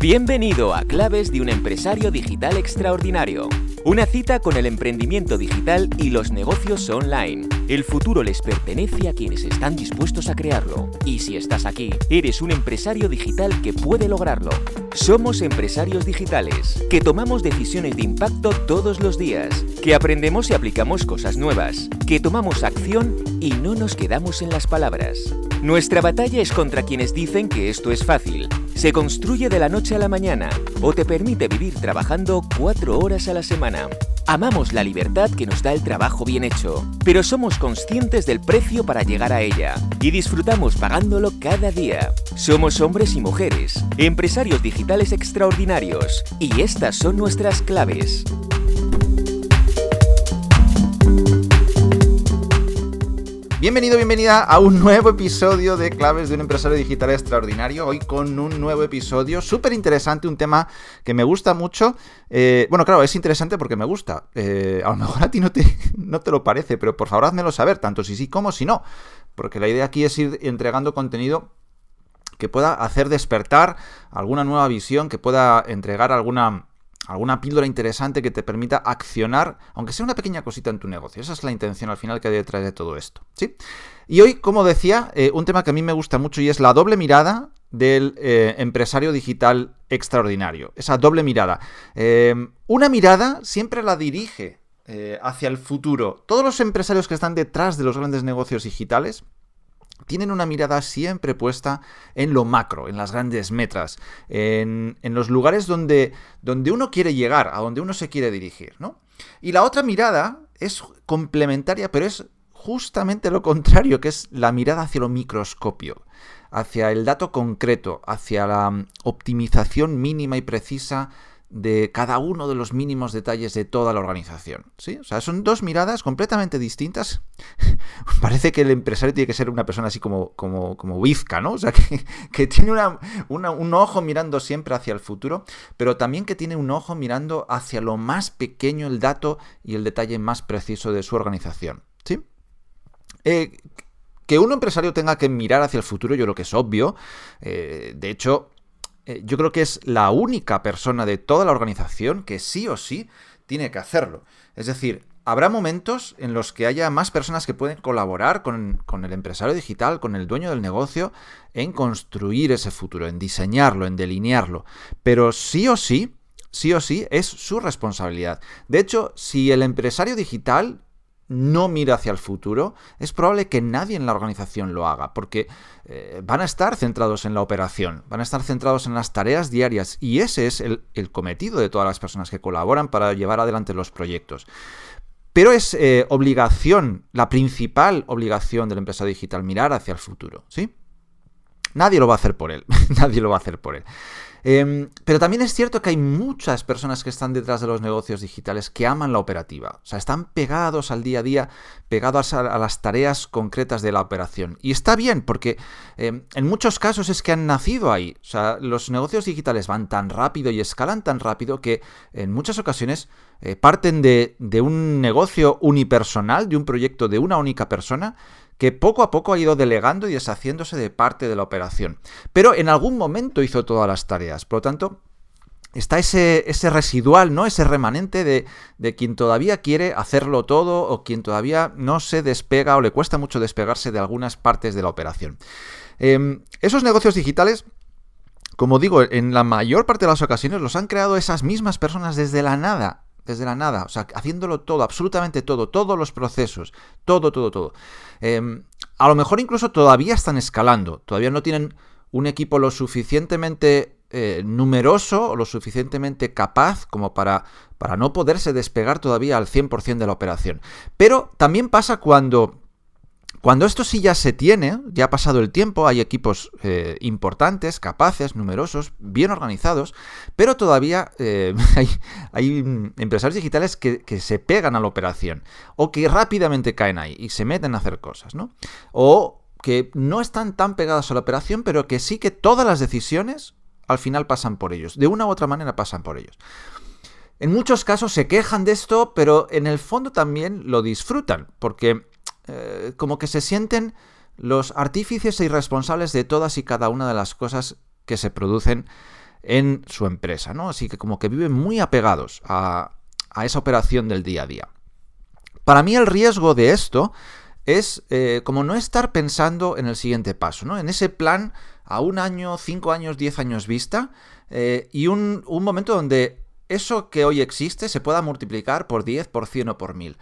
Bienvenido a Claves de un empresario digital extraordinario. Una cita con el emprendimiento digital y los negocios online. El futuro les pertenece a quienes están dispuestos a crearlo. Y si estás aquí, eres un empresario digital que puede lograrlo. Somos empresarios digitales, que tomamos decisiones de impacto todos los días, que aprendemos y aplicamos cosas nuevas, que tomamos acción y no nos quedamos en las palabras. Nuestra batalla es contra quienes dicen que esto es fácil. Se construye de la noche a la mañana o te permite vivir trabajando cuatro horas a la semana. Amamos la libertad que nos da el trabajo bien hecho, pero somos conscientes del precio para llegar a ella y disfrutamos pagándolo cada día. Somos hombres y mujeres, empresarios digitales extraordinarios, y estas son nuestras claves. Bienvenido, bienvenida a un nuevo episodio de Claves de un empresario digital extraordinario. Hoy con un nuevo episodio súper interesante, un tema que me gusta mucho. Eh, bueno, claro, es interesante porque me gusta. Eh, a lo mejor a ti no te, no te lo parece, pero por favor házmelo saber, tanto si sí como si no. Porque la idea aquí es ir entregando contenido que pueda hacer despertar alguna nueva visión, que pueda entregar alguna alguna píldora interesante que te permita accionar, aunque sea una pequeña cosita en tu negocio. Esa es la intención al final que hay detrás de todo esto. ¿sí? Y hoy, como decía, eh, un tema que a mí me gusta mucho y es la doble mirada del eh, empresario digital extraordinario. Esa doble mirada. Eh, una mirada siempre la dirige hacia el futuro. Todos los empresarios que están detrás de los grandes negocios digitales tienen una mirada siempre puesta en lo macro, en las grandes metas, en, los lugares donde, donde uno quiere llegar, a donde uno se quiere dirigir, ¿no? Y la otra mirada es complementaria, pero es justamente lo contrario, que es la mirada hacia lo microscopio, hacia el dato concreto, hacia la optimización mínima y precisa de cada uno de los mínimos detalles de toda la organización. ¿sí? O sea, son dos miradas completamente distintas. Parece que el empresario tiene que ser una persona así como, como, como bizca, ¿no? O sea, que, tiene un ojo mirando siempre hacia el futuro, pero también que tiene un ojo mirando hacia lo más pequeño, el dato y el detalle más preciso de su organización. ¿sí? Eh, que un empresario tenga que mirar hacia el futuro, yo creo que es obvio. Eh, de hecho, eh, yo creo que es la única persona de toda la organización que sí o sí tiene que hacerlo. Es decir, habrá momentos en los que haya más personas que pueden colaborar con, el empresario digital, con el dueño del negocio, en construir ese futuro, en diseñarlo, en delinearlo. Pero sí o sí, sí o sí, es su responsabilidad. De hecho, si el empresario digital no mira hacia el futuro, es probable que nadie en la organización lo haga, porque eh, van a estar centrados en la operación, van a estar centrados en las tareas diarias, y ese es el, cometido de todas las personas que colaboran para llevar adelante los proyectos. Pero es eh, obligación, la principal obligación del empresario digital, mirar hacia el futuro, ¿sí? Nadie lo va a hacer por él, nadie lo va a hacer por él. Em, pero también es cierto que hay muchas personas que están detrás de los negocios digitales que aman la operativa. O sea, están pegados al día a día, pegados a, las tareas concretas de la operación. Y está bien, porque em, en muchos casos es que han nacido ahí. O sea, los negocios digitales van tan rápido y escalan tan rápido que en muchas ocasiones eh, parten de, de un negocio unipersonal, de un proyecto de una única persona, que poco a poco ha ido delegando y deshaciéndose de parte de la operación. Pero en algún momento hizo todas las tareas. Por lo tanto, está ese, ese residual, ¿no? Ese remanente de, de, quien todavía quiere hacerlo todo o quien todavía no se despega o le cuesta mucho despegarse de algunas partes de la operación. Em, esos negocios digitales, como digo, en la mayor parte de las ocasiones los han creado esas mismas personas desde la nada. Desde la nada, o sea, haciéndolo todo, absolutamente todo, todos los procesos, todo, todo, todo. Em, a lo mejor incluso todavía están escalando, todavía no tienen un equipo lo suficientemente eh, numeroso o lo suficientemente capaz como para, para no poderse despegar todavía al 100% de la operación. Pero también pasa cuando cuando esto sí ya se tiene, ya ha pasado el tiempo, hay equipos eh, importantes, capaces, numerosos, bien organizados, pero todavía eh, hay, empresarios digitales que, se pegan a la operación o que rápidamente caen ahí y se meten a hacer cosas, ¿no? O que no están tan pegados a la operación, pero que sí que todas las decisiones al final pasan por ellos, de una u otra manera pasan por ellos. En muchos casos se quejan de esto, pero en el fondo también lo disfrutan, porque eh, como que se sienten los artífices e irresponsables de todas y cada una de las cosas que se producen en su empresa, ¿no? Así que como que viven muy apegados a, esa operación del día a día. Para mí el riesgo de esto es eh, como no estar pensando en el siguiente paso, ¿no? En ese plan a un año, cinco años, diez años vista eh, y un, un, momento donde eso que hoy existe se pueda multiplicar por 10, por 100 o por 1000.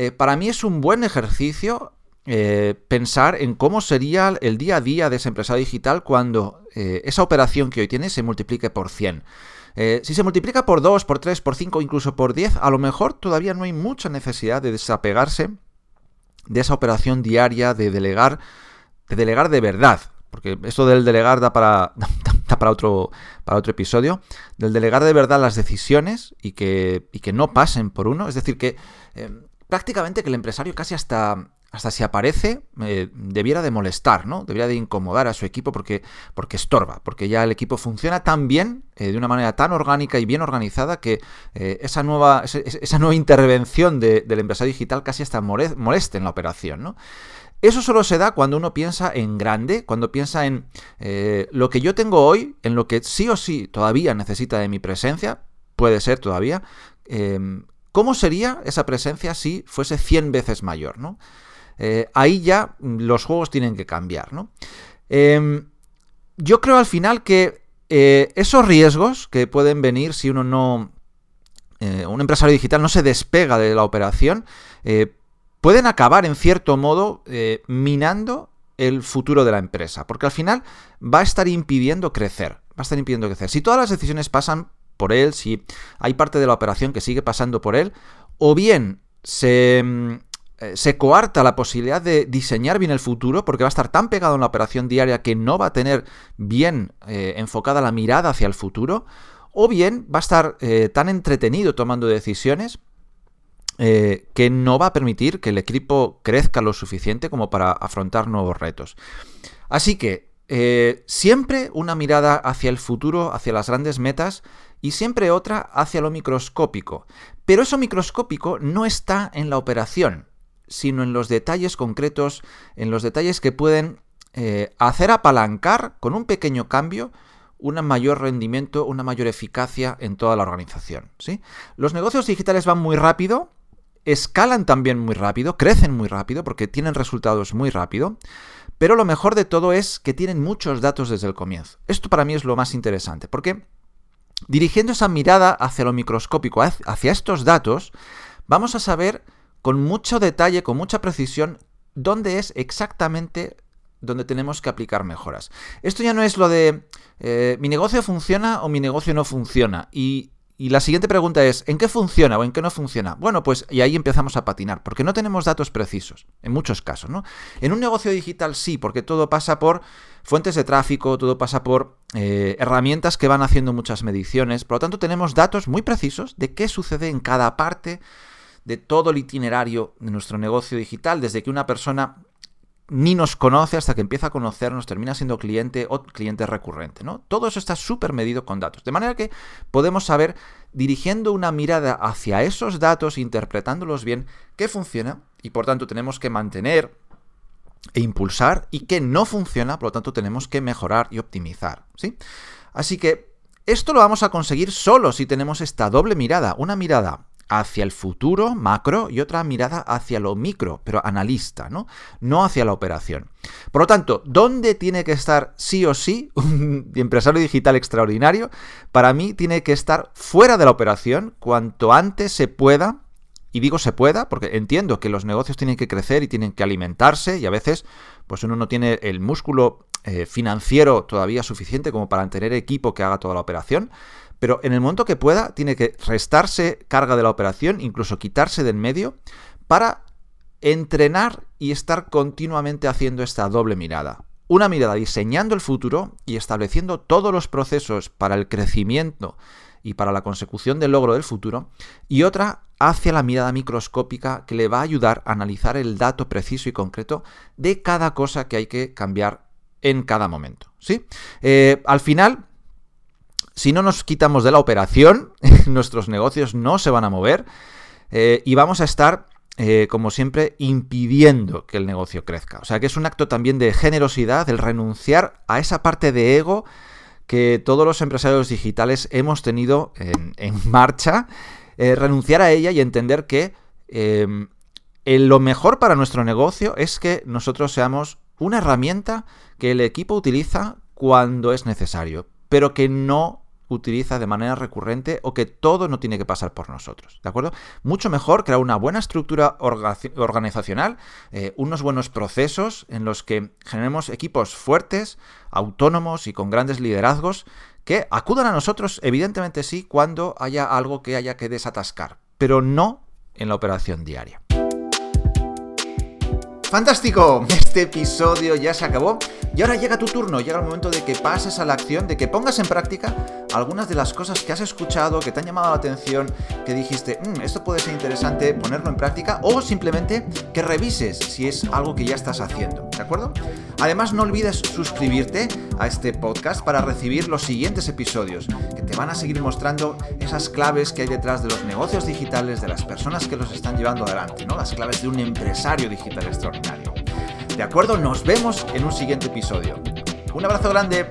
Eh, para mí es un buen ejercicio eh, pensar en cómo sería el día a día de ese empresario digital cuando eh, esa operación que hoy tiene se multiplique por 100. si se multiplica por 2, por 3, por 5, incluso por 10, a lo mejor todavía no hay mucha necesidad de desapegarse de esa operación diaria, de delegar, de delegar de verdad. Porque esto del delegar da para, para, otro, para otro episodio. Del delegar de verdad las decisiones y que, y que no pasen por uno. Es decir, que prácticamente que el empresario casi hasta, hasta si aparece, eh, debiera de molestar, ¿no? Debiera de incomodar a su equipo porque, porque estorba, porque ya el equipo funciona tan bien, eh, de una manera tan orgánica y bien organizada, que eh, esa, nueva, esa, nueva intervención del empresario digital casi hasta moleste en la operación, ¿no? Eso solo se da cuando uno piensa en grande, cuando piensa en lo que yo tengo hoy, en lo que sí o sí todavía necesita de mi presencia, puede ser todavía, ¿Cómo sería esa presencia si fuese 100 veces mayor? ¿no? Eh, ahí ya los juegos tienen que cambiar. ¿no? Em, yo creo al final que eh, esos riesgos que pueden venir si uno no... Eh, un empresario digital no se despega de la operación, pueden acabar en cierto modo minando el futuro de la empresa, porque al final va a estar impidiendo crecer, va a estar impidiendo crecer. Si todas las decisiones pasan por él, si hay parte de la operación que sigue pasando por él, o bien se, mm, eh, se coarta la posibilidad de diseñar bien el futuro porque va a estar tan pegado en la operación diaria que no va a tener bien eh, enfocada la mirada hacia el futuro, o bien va a estar eh, tan entretenido tomando decisiones que no va a permitir que el equipo crezca lo suficiente como para afrontar nuevos retos. Así que siempre una mirada hacia el futuro, hacia las grandes metas, y siempre otra hacia lo microscópico. Pero eso microscópico no está en la operación, sino en los detalles concretos, en los detalles que pueden eh, hacer apalancar con un pequeño cambio un mayor rendimiento, una mayor eficacia en toda la organización. ¿sí? Los negocios digitales van muy rápido, escalan también muy rápido, crecen muy rápido porque tienen resultados muy rápido, pero lo mejor de todo es que tienen muchos datos desde el comienzo. Esto para mí es lo más interesante, porque Dirigiendo esa mirada hacia lo microscópico, hacia estos datos, vamos a saber con mucho detalle, con mucha precisión, dónde es exactamente donde tenemos que aplicar mejoras. Esto ya no es lo de eh, mi negocio funciona o mi negocio no funciona. Y y la siguiente pregunta es, ¿en qué funciona o en qué no funciona? Bueno, pues y ahí empezamos a patinar, porque no tenemos datos precisos, en muchos casos, ¿no? En un negocio digital sí, porque todo pasa por fuentes de tráfico, todo pasa por eh, herramientas que van haciendo muchas mediciones, por lo tanto tenemos datos muy precisos de qué sucede en cada parte de todo el itinerario de nuestro negocio digital, desde que una persona ni nos conoce hasta que empieza a conocernos, termina siendo cliente o cliente recurrente, ¿no? Todo eso está súper medido con datos. De manera que podemos saber, dirigiendo una mirada hacia esos datos, interpretándolos bien, qué funciona y por tanto tenemos que mantener e impulsar y qué no funciona, por lo tanto tenemos que mejorar y optimizar, ¿sí? Así que esto lo vamos a conseguir solo si tenemos esta doble mirada, una mirada hacia el futuro macro y otra mirada hacia lo micro, pero analista, ¿no? No hacia la operación. Por lo tanto, ¿dónde tiene que estar sí o sí un empresario digital extraordinario? Para mí tiene que estar fuera de la operación cuanto antes se pueda. Y digo se pueda porque entiendo que los negocios tienen que crecer y tienen que alimentarse y a veces pues uno no tiene el músculo eh, financiero todavía suficiente como para tener equipo que haga toda la operación. Pero en el momento que pueda, tiene que restarse carga de la operación, incluso quitarse del medio, para entrenar y estar continuamente haciendo esta doble mirada. Una mirada diseñando el futuro y estableciendo todos los procesos para el crecimiento y para la consecución del logro del futuro, y otra hacia la mirada microscópica que le va a ayudar a analizar el dato preciso y concreto de cada cosa que hay que cambiar en cada momento. ¿sí? Eh, al final, si no nos quitamos de la operación, nuestros negocios no se van a mover eh, y vamos a estar, eh, como siempre, impidiendo que el negocio crezca. O sea que es un acto también de generosidad, el renunciar a esa parte de ego que todos los empresarios digitales hemos tenido en, marcha, eh, renunciar a ella y entender que em, lo mejor para nuestro negocio es que nosotros seamos una herramienta que el equipo utiliza cuando es necesario, pero que no utiliza de manera recurrente o que todo no tiene que pasar por nosotros. ¿De acuerdo? Mucho mejor crear una buena estructura organizacional, eh, unos buenos procesos en los que generemos equipos fuertes, autónomos y con grandes liderazgos que acudan a nosotros, evidentemente sí, cuando haya algo que haya que desatascar, pero no en la operación diaria. Fantástico, este episodio ya se acabó y ahora llega tu turno, llega el momento de que pases a la acción, de que pongas en práctica algunas de las cosas que has escuchado, que te han llamado la atención, que dijiste, mm, esto puede ser interesante ponerlo en práctica o simplemente que revises si es algo que ya estás haciendo, ¿de acuerdo? Además no olvides suscribirte a este podcast para recibir los siguientes episodios, que te van a seguir mostrando esas claves que hay detrás de los negocios digitales, de las personas que los están llevando adelante, ¿no? Las claves de un empresario digital extraordinario. ¿De acuerdo? Nos vemos en un siguiente episodio. Un abrazo grande.